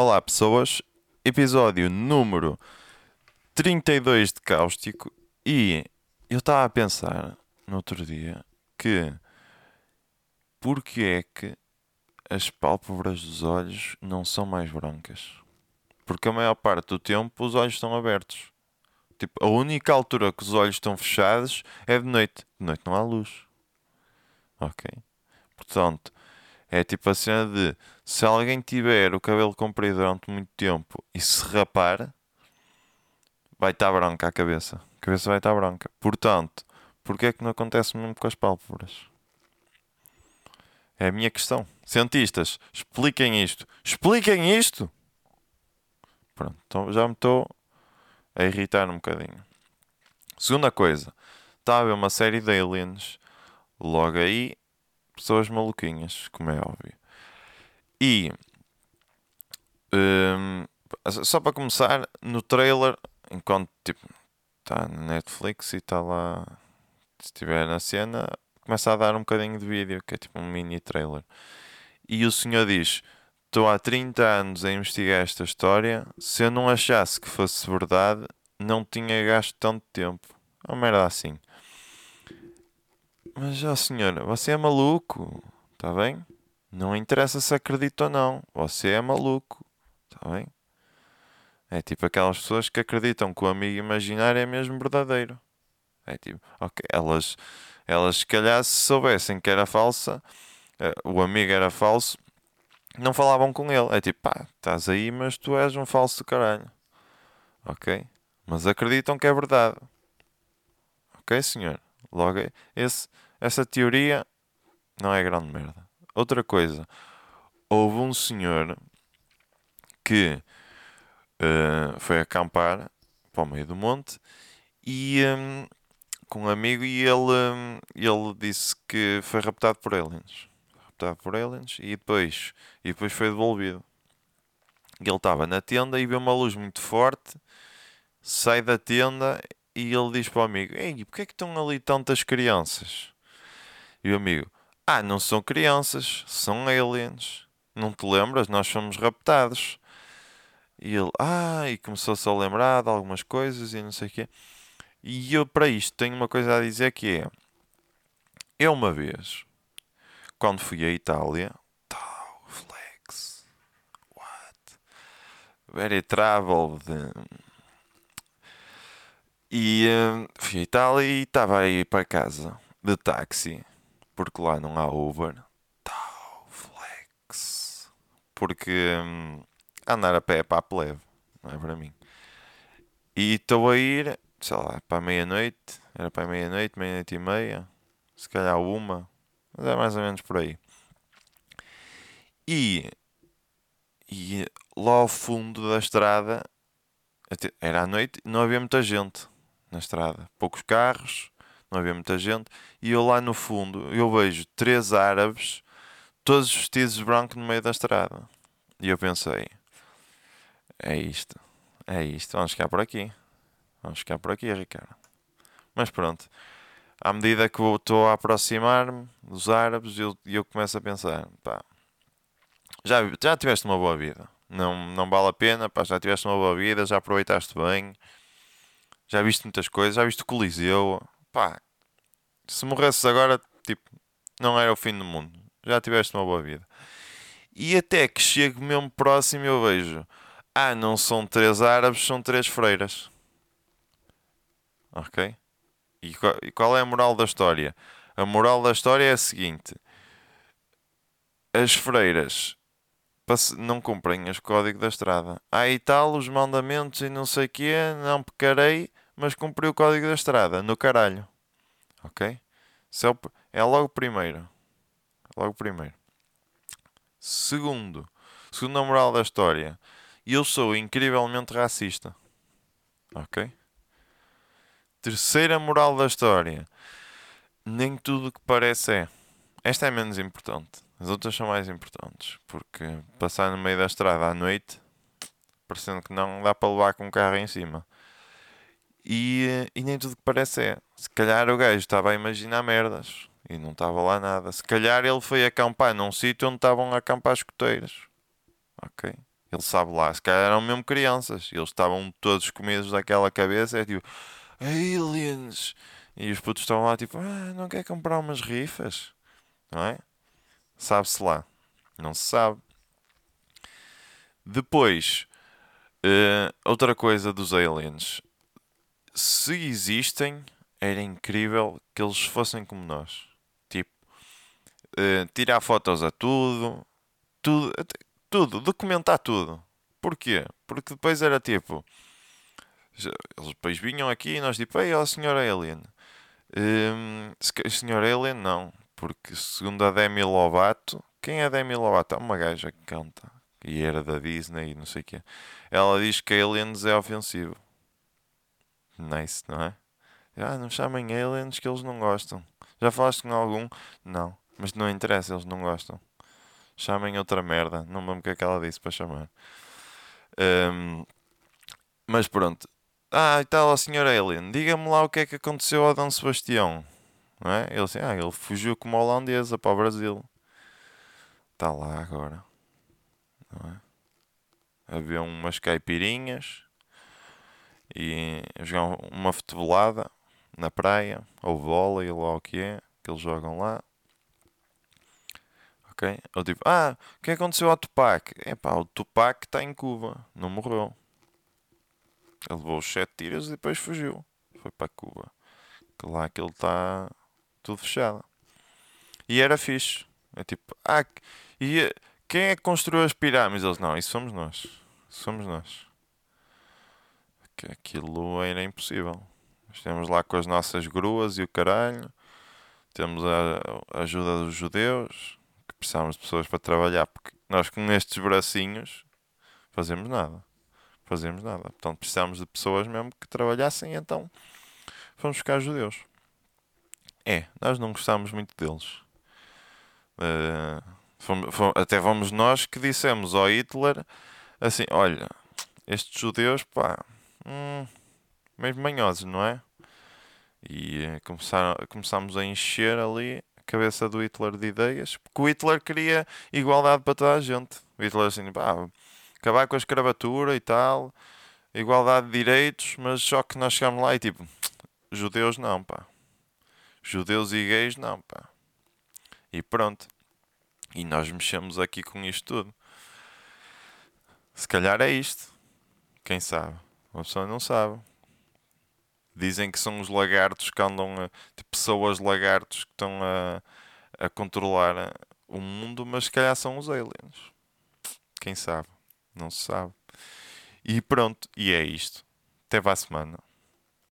Olá, pessoas. Episódio número 32 de Cáustico. E eu estava a pensar no outro dia que porque é que as pálpebras dos olhos não são mais brancas? Porque a maior parte do tempo os olhos estão abertos. Tipo, a única altura que os olhos estão fechados é de noite. De noite não há luz. Ok? Portanto, é tipo a cena de se alguém tiver o cabelo comprido durante muito tempo e se rapar, vai estar branca a cabeça. A cabeça vai estar branca. Portanto, porquê é que não acontece mesmo com as pálpebras? É a minha questão. Cientistas, expliquem isto. Expliquem isto! Pronto, então já me estou a irritar um bocadinho. Segunda coisa, estava a ver uma série de aliens. Logo aí, pessoas maluquinhas, como é óbvio. E hum, só para começar, no trailer, enquanto tipo está na Netflix e está lá, se estiver na cena, começa a dar um bocadinho de vídeo, que é tipo um mini trailer. E o senhor diz: Estou há 30 anos a investigar esta história. Se eu não achasse que fosse verdade, não tinha gasto tanto tempo. Uma merda assim. Mas, ó senhora, você é maluco, está bem? Não interessa se acredita ou não. Você é maluco, está bem? É tipo aquelas pessoas que acreditam que o amigo imaginário é mesmo verdadeiro. É tipo, ok, elas, elas se calhar se soubessem que era falsa, eh, o amigo era falso, não falavam com ele. É tipo, pá, estás aí, mas tu és um falso caralho. Ok? Mas acreditam que é verdade. Ok, senhor? Logo, esse, essa teoria não é grande merda. Outra coisa, houve um senhor que uh, foi acampar para o meio do monte e um, com um amigo e ele, um, ele disse que foi raptado por aliens. Raptado por aliens e depois, e depois foi devolvido. Ele estava na tenda e viu uma luz muito forte, sai da tenda e ele diz para o amigo: Ei, porquê é que estão ali tantas crianças? E o amigo: Ah, não são crianças, são aliens. Não te lembras? Nós fomos raptados. E ele, ah, e começou-se a lembrar de algumas coisas e não sei o quê. E eu, para isto, tenho uma coisa a dizer que é: eu, uma vez, quando fui à Itália, tal, flex, what? Very traveled. E uh, fui à Itália e estava aí para casa de táxi, porque lá não há Uber. Tal, flex. Porque um, andar a pé é para a plebe, não é para mim. E estou a ir, sei lá, para meia-noite, era para meia-noite, meia-noite e meia, se calhar uma, mas é mais ou menos por aí. E, e lá ao fundo da estrada, era à noite, não havia muita gente na estrada, poucos carros, não havia muita gente, e eu lá no fundo, eu vejo três árabes, todos vestidos de branco no meio da estrada. E eu pensei, é isto, é isto, vamos ficar por aqui. Vamos ficar por aqui, Ricardo. Mas pronto, à medida que estou a aproximar-me dos árabes, eu, eu começo a pensar, pá, já, já tiveste uma boa vida. Não, não vale a pena, pá, já tiveste uma boa vida, já aproveitaste bem, já viste muitas coisas, já viste o Coliseu, pá, se morresses agora, tipo, não era o fim do mundo. Já tiveste uma boa vida. E até que chego mesmo próximo eu vejo, ah, não são três árabes, são três freiras. Ok? E qual, é a moral da história? A moral da história é a seguinte: as freiras não cumprem os códigos da estrada. Há e tal, os mandamentos e não sei o quê, não pecarei, mas cumpri o código da estrada, no caralho. Ok? É, é logo primeiro. Logo primeiro. Segundo. Segunda moral da história. Eu sou incrivelmente racista. Ok? Terceira moral da história. Nem tudo que parece é. Esta é menos importante. As outras são mais importantes. Porque passar no meio da estrada à noite, parecendo que não dá para levar com um carro em cima. E, e nem tudo que parece é. Se calhar o gajo estava a imaginar merdas e não estava lá nada. Se calhar ele foi acampar num sítio onde estavam a acampar escoteiras. Ok? Ele sabe lá, se calhar eram mesmo crianças. Eles estavam todos comidos daquela cabeça. É tipo, aliens! E os putos estavam lá tipo, ah, não quer comprar umas rifas? Não é? Sabe-se lá. Não se sabe. Depois, uh, outra coisa dos aliens. Se existem, era incrível que eles fossem como nós. Tipo, uh, tirar fotos a tudo, tudo, tudo, documentar tudo. Porquê? Porque depois era tipo. Eles depois vinham aqui e nós tipo, ei, ó, senhor Alien. Um, senhor Alien, não. Porque segundo a Demi Lovato, quem é a Demi Lovato? É uma gaja que canta. E era da Disney e não sei o quê. Ela diz que Aliens é ofensivo. Nice, não é? Ah, não chamem Aliens que eles não gostam. Já falaste com algum? Não. Mas não interessa, eles não gostam. Chamem outra merda. Não lembro o que é que ela disse para chamar. Um, mas pronto. Ah, e tal, a senhora Alien. Diga-me lá o que é que aconteceu ao Dom Sebastião. Não é? Ele assim, ah, ele fugiu como holandesa para o Brasil. Está lá agora. Não é? Havia umas caipirinhas e jogar uma futebolada na praia, ou vôlei, ou lá o que é, que eles jogam lá ok? Ou tipo, ah, o que aconteceu ao Tupac? É pá, o Tupac está em Cuba, não morreu. Ele levou os sete tiros e depois fugiu. Foi para Cuba. Que lá que ele está tudo fechado. E era fixe. É tipo, ah, e quem é que construiu as pirâmides? Eles, não, isso somos nós. Somos nós. Que aquilo era impossível. Estamos lá com as nossas gruas e o caralho. Temos a ajuda dos judeus precisávamos de pessoas para trabalhar, porque nós com estes bracinhos fazemos nada. Fazemos nada. Portanto, precisávamos de pessoas mesmo que trabalhassem, então fomos buscar judeus. É, nós não gostámos muito deles. Uh, fomos, fomos, até vamos nós que dissemos ao Hitler assim: olha, estes judeus, pá, hum, meio manhosos, não é? E uh, começaram, começámos a encher ali cabeça do Hitler de ideias, porque o Hitler queria igualdade para toda a gente. O Hitler assim, pá, acabar com a escravatura e tal, igualdade de direitos, mas só que nós chegamos lá e tipo, judeus não, pá. Judeus e gays não, pá. E pronto. E nós mexemos aqui com isto tudo. Se calhar é isto. Quem sabe? Uma pessoa não sabe. Dizem que são os lagartos que andam, a, tipo, pessoas lagartos que estão a, a controlar o mundo, mas se calhar são os aliens. Quem sabe? Não se sabe. E pronto, e é isto. Até para a semana.